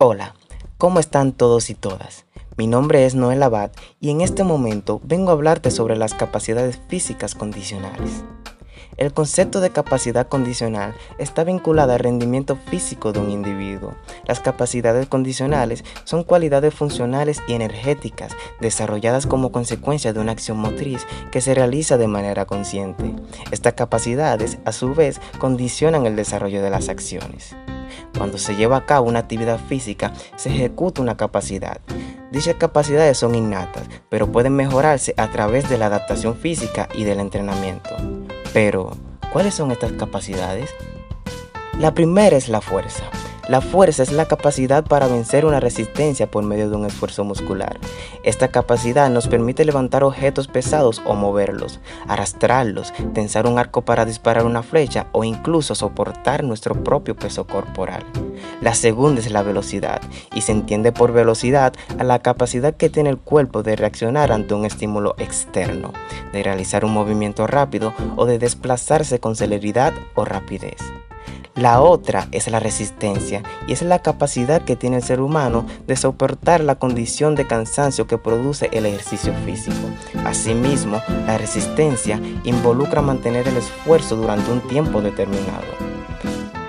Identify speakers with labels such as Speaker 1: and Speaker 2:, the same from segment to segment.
Speaker 1: Hola, ¿cómo están todos y todas? Mi nombre es Noel Abad y en este momento vengo a hablarte sobre las capacidades físicas condicionales. El concepto de capacidad condicional está vinculado al rendimiento físico de un individuo. Las capacidades condicionales son cualidades funcionales y energéticas desarrolladas como consecuencia de una acción motriz que se realiza de manera consciente. Estas capacidades, a su vez, condicionan el desarrollo de las acciones. Cuando se lleva a cabo una actividad física, se ejecuta una capacidad. Dichas capacidades son innatas, pero pueden mejorarse a través de la adaptación física y del entrenamiento. Pero, ¿cuáles son estas capacidades? La primera es la fuerza. La fuerza es la capacidad para vencer una resistencia por medio de un esfuerzo muscular. Esta capacidad nos permite levantar objetos pesados o moverlos, arrastrarlos, tensar un arco para disparar una flecha o incluso soportar nuestro propio peso corporal. La segunda es la velocidad y se entiende por velocidad a la capacidad que tiene el cuerpo de reaccionar ante un estímulo externo, de realizar un movimiento rápido o de desplazarse con celeridad o rapidez. La otra es la resistencia y es la capacidad que tiene el ser humano de soportar la condición de cansancio que produce el ejercicio físico. Asimismo, la resistencia involucra mantener el esfuerzo durante un tiempo determinado.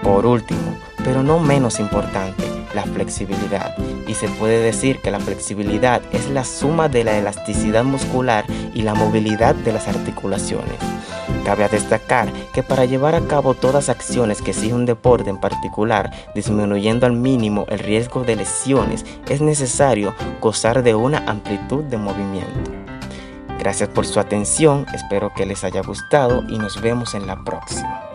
Speaker 1: Por último, pero no menos importante, la flexibilidad. Y se puede decir que la flexibilidad es la suma de la elasticidad muscular y la movilidad de las articulaciones. Cabe destacar que para llevar a cabo todas acciones que exige un deporte en particular, disminuyendo al mínimo el riesgo de lesiones, es necesario gozar de una amplitud de movimiento. Gracias por su atención, espero que les haya gustado y nos vemos en la próxima.